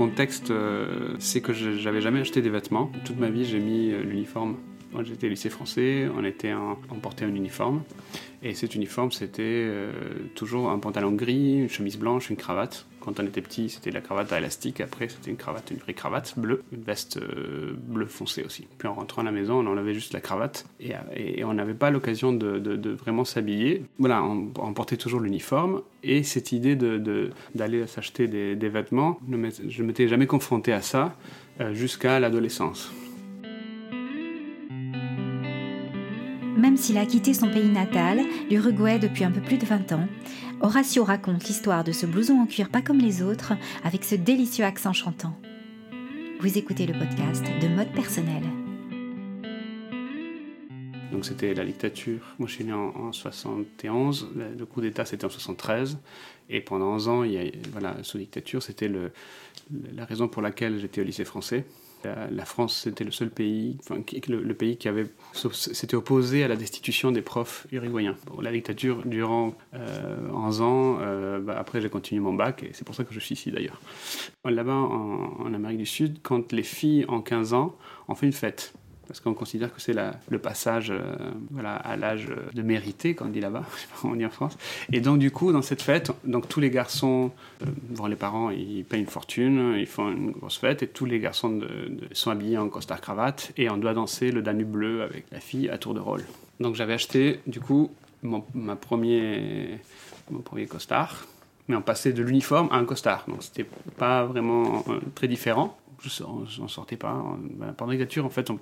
contexte, euh, c'est que j'avais jamais acheté des vêtements. Toute ma vie, j'ai mis euh, l'uniforme. Moi, j'étais lycée français, on, était un- on portait un uniforme. Et cet uniforme, c'était euh, toujours un pantalon gris, une chemise blanche, une cravate. Quand on était petit, c'était la cravate à élastique. Après, c'était une cravate, une vraie cravate bleue, une veste euh, bleu foncé aussi. Puis en rentrant à la maison, on enlevait juste la cravate. Et, euh, on n'avait pas l'occasion de, vraiment s'habiller. Voilà, on, portait toujours l'uniforme. Et cette idée d'aller s'acheter des, vêtements, je ne m'étais jamais confronté à ça jusqu'à l'adolescence. S'il a quitté son pays natal, l'Uruguay depuis un peu plus de 20 ans, Horacio raconte l'histoire de ce blouson en cuir pas comme les autres, avec ce délicieux accent chantant. Vous écoutez le podcast de Mode Personnel. Donc c'était la dictature. Moi je suis né en, en 71, le, coup d'État c'était en 73, et pendant 11 ans, sous dictature, c'était la raison pour laquelle j'étais au lycée français. La, France c'était le seul pays, qui- le, pays qui avait s'était opposé à la destitution des profs uruguayens. La dictature durant euh, 11 ans, euh, bah, après j'ai continué mon bac, et c'est pour ça que je suis ici d'ailleurs. Là-bas en, en Amérique du Sud, quand les filles en 15 ans, on fait une fête parce qu'on considère que c'est le passage euh, à l'âge de mérité, comme on dit là-bas, on dit en France. Et donc du coup, dans cette fête, donc tous les garçons, euh, les parents, ils payent une fortune, ils font une grosse fête, et tous les garçons sont habillés en costard cravate, et on doit danser le Danube bleu avec la fille à tour de rôle. Donc j'avais acheté du coup mon, premier, mon premier costard, mais on passait de l'uniforme à un costard, donc c'était pas vraiment euh, très différent. Je n'en sortais pas. On- voilà, pendant la dictature, en fait, on,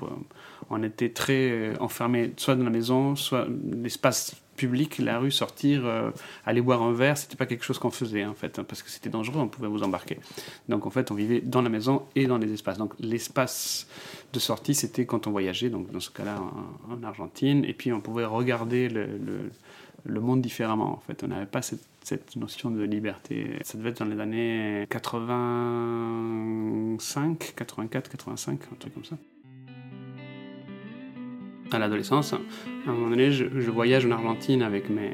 on était très euh, enfermés, soit dans la maison, soit l'espace public, la rue, sortir, euh, aller boire un verre, c'était pas quelque chose qu'on faisait en fait, hein, parce que c'était dangereux, on pouvait vous embarquer. Donc en fait, on vivait dans la maison et dans les espaces. Donc l'espace de sortie, c'était quand on voyageait, donc dans ce cas-là en, en Argentine, et puis on pouvait regarder le- le monde différemment. En fait, on n'avait pas cette, notion de liberté. Ça devait être dans les années 85, 84, 85, un truc comme ça à l'adolescence, à un moment donné, je, voyage en Argentine avec mes,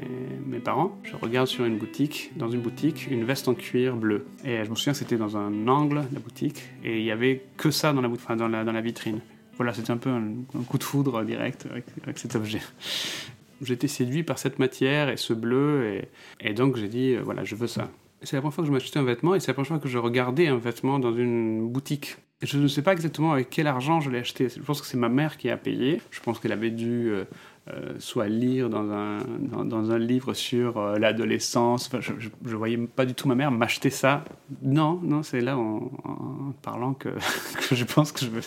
parents. Je regarde sur une boutique, dans une boutique, une veste en cuir bleu. Et je me souviens c'était dans un angle de la boutique, et il y avait que ça dans la, vitrine. Voilà, c'était un peu un, coup de foudre direct avec cet objet. J'étais séduit par cette matière et ce bleu, et, donc j'ai dit, euh, voilà, je veux ça. C'est la première fois que je m'achetais un vêtement, et c'est la première fois que je regardais un vêtement dans une boutique. Je ne sais pas exactement avec quel argent je l'ai acheté. Je pense que c'est ma mère qui a payé. Je pense qu'elle avait dû euh, soit lire dans un, dans, un livre sur euh, l'adolescence. Je, je, je voyais pas du tout ma mère m'acheter ça. Non, non, c'est là en, parlant que, je pense que je vais,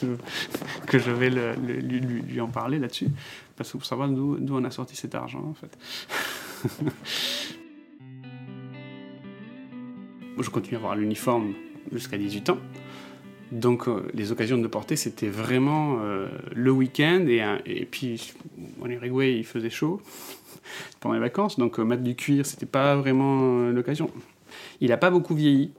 que je vais lui, en parler là-dessus. Parce que pour savoir d'où on a sorti cet argent, en fait. je continue à avoir l'uniforme jusqu'à 18 ans. Donc euh, les occasions de porter, c'était vraiment euh, le week-end. Et, puis en Uruguay, il faisait chaud pendant les vacances. Donc euh, mettre du cuir, c'était pas vraiment l'occasion. Il n'a pas beaucoup vieilli.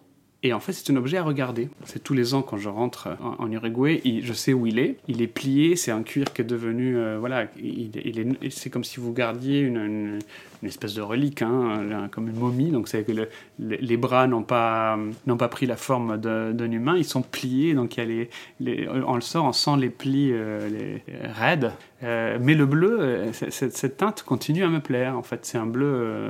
Et en fait, c'est un objet à regarder. C'est tous les ans quand je rentre en, en Uruguay, je sais où il est. Il est plié, c'est un cuir qui est devenu, euh, voilà, il, est, c'est comme si vous gardiez une, espèce de relique, hein, comme une momie. Donc c'est que le- le- les bras n'ont pas, n'ont pas pris la forme d'un humain, ils sont pliés. Donc il y a les, les- on le sort, on sent les plis euh, les, raides. Euh, mais le bleu, euh, cette teinte continue à me plaire. En fait, c'est un bleu.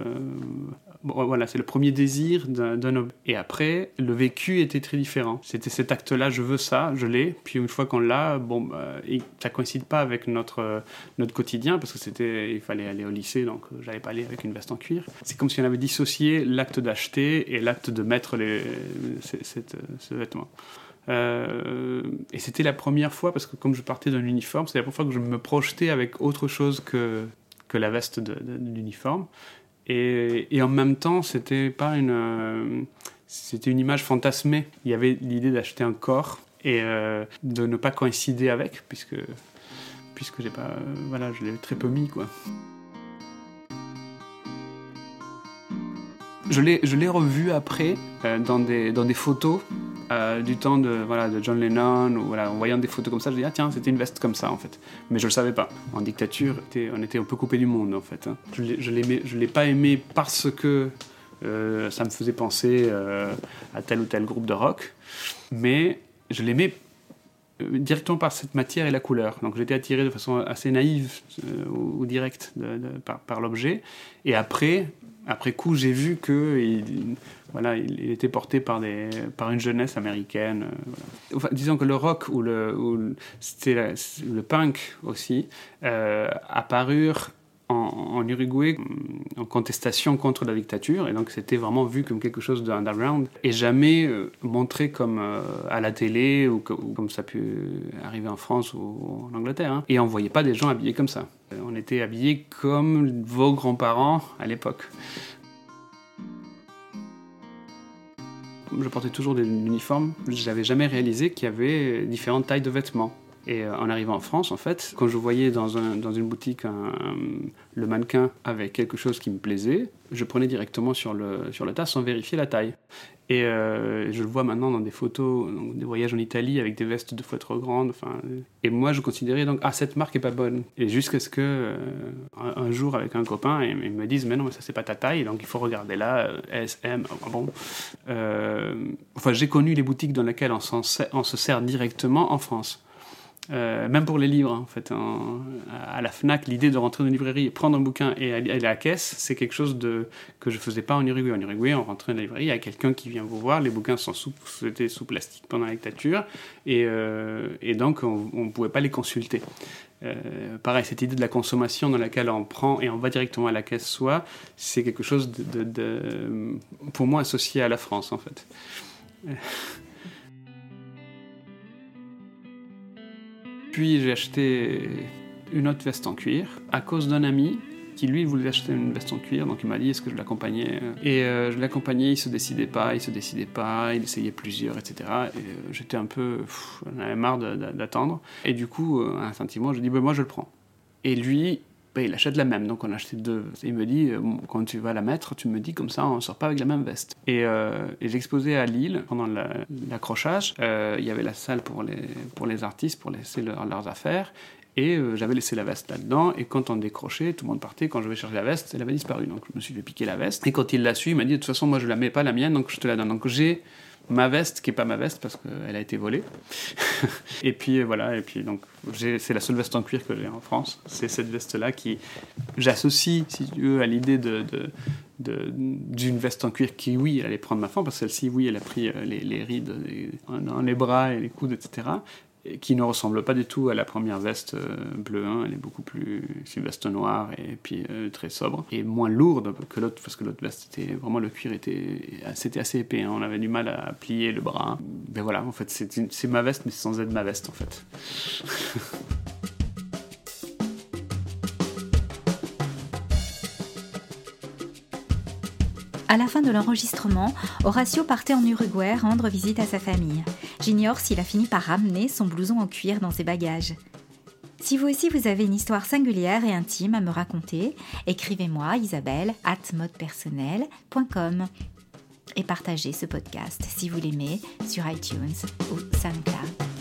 Euh, voilà, c'est le premier désir d'un homme. Et après, le vécu était très différent. C'était cet acte-là, je veux ça, je l'ai. Puis une fois qu'on l'a, bon, et ça coïncide pas avec notre, euh, notre quotidien parce que c'était, il fallait aller au lycée, donc euh, j'allais pas aller avec une veste en cuir. C'est comme si on avait dissocié l'acte d'acheter et l'acte de mettre les, cette- ce vêtement. Euh, et c'était la première fois, parce que comme je partais d'un uniforme, c'était la première fois que je me projetais avec autre chose que, que la veste de l'uniforme. Et, en même temps, c'était pas une, euh, c'était une image fantasmée. Il y avait l'idée d'acheter un corps et euh, de ne pas coïncider avec, puisque puisque j'ai pas, euh, voilà, je l'ai très peu mis quoi. Je l'ai, revu après dans, des, dans des photos euh, du temps de, voilà, de John Lennon, ou voilà, en voyant des photos comme ça, je dis ah tiens, c'était une veste comme ça en fait. Mais je le savais pas. En dictature, on était un peu coupé du monde en fait. hein. Je je l'ai pas aimé parce que Euh, ça me faisait penser euh, à tel ou tel groupe de rock. Mais je l'aimais directement par cette matière et la couleur. Donc j'étais attiré de façon assez naïve ou, directe par, l'objet. Et après, après coup, j'ai vu que voilà, il, était porté par, des, par une jeunesse américaine. Enfin, disons que le rock ou le, ou c'était le punk aussi euh, apparurent en, Uruguay en contestation contre la dictature et donc c'était vraiment vu comme quelque chose d'underground et jamais euh, montré comme euh, à la télé ou, comme ça a pu arriver en France ou en Angleterre hein. et on voyait pas des gens habillés comme ça on était habillés comme vos grands-parents à l'époque je portais toujours des uniformes j'avais jamais réalisé qu'il y avait différentes tailles de vêtements et euh, en arrivant en France, en fait, quand je voyais dans, dans une boutique le mannequin avec quelque chose qui me plaisait, je prenais directement sur le, sur le tas sans vérifier la taille. Et euh, je le vois maintenant dans des photos, des voyages en Italie avec des vestes deux fois trop grandes. Enfin, et moi, je considérais donc, ah, cette marque est pas bonne. Et jusqu'à ce que, euh, un, jour, avec un copain, ils, me disent, mais non, mais ça, c'est pas ta taille, donc il faut regarder là, S, M, ah, bon. enfin, j'ai connu les boutiques dans lesquelles on se sert directement en France. Euh, même pour les livres, hein, en fait, à la Fnac, l'idée de rentrer dans une librairie, prendre un bouquin et aller à la caisse, c'est quelque chose que je faisais pas en Uruguay. En Uruguay, on rentrait dans la librairie, il y a quelqu'un qui vient vous voir, les bouquins sont sous, étaient sous plastique pendant la dictature, et, euh, et donc on ne pouvait pas les consulter. Euh, pareil, cette idée de la consommation dans laquelle on prend et on va directement à la caisse soit, c'est quelque chose pour moi associé à la France en fait. Puis j'ai acheté une autre veste en cuir à cause d'un ami qui lui voulait acheter une veste en cuir, donc il m'a dit est-ce que je l'accompagnais? Et euh, je l'accompagnais, il se décidait pas, il se décidait pas, il essayait plusieurs, etc. Et euh, j'étais un peu, j'en avais marre d'attendre. Et du coup, euh, instinctivement, je dis bah, moi je le prends. Et lui, il achète la même, donc on a acheté deux. il me dit, euh, quand tu vas la mettre, tu me dis comme ça, on sort pas avec la même veste. Et, euh, et j'exposais à Lille, pendant l'accrochage, euh, il y avait la salle pour les, pour les artistes, pour laisser leurs affaires, et j'avais laissé la veste là-dedans, et quand on décrochait, tout le monde partait, quand je vais chercher la veste, elle avait disparu, donc je me suis fait piquer la veste. Et quand il l'a su, il m'a dit, de toute façon, moi je la mets pas la mienne, donc je te la donne. Donc j'ai ma veste qui est pas ma veste parce qu'elle a été volée. et puis voilà, et puis donc c'est la seule veste en cuir que j'ai en France. C'est cette veste-là qui j'associe, si tu veux, à l'idée d'une veste en cuir qui, oui, allait prendre ma forme, parce que celle-ci, oui, elle a pris euh, les rides dans les bras et les coudes, etc qui ne ressemble pas du tout à la première veste euh, bleue. Hein. Elle est beaucoup plus. C'est une veste noire et puis euh, très sobre. Et moins lourde que l'autre, parce que l'autre veste, était vraiment le cuir était, c'était assez épais. Hein. On avait du mal à plier le bras. Mais voilà, en fait, c'est ma veste, mais sans être ma veste, en fait. À la fin de l'enregistrement, Horacio partait en Uruguay rendre visite à sa famille. J'ignore s'il a fini par ramener son blouson en cuir dans ses bagages. Si vous aussi vous avez une histoire singulière et intime à me raconter, écrivez-moi isabelle at modepersonnel.com et partagez ce podcast si vous l'aimez sur iTunes ou SoundCloud.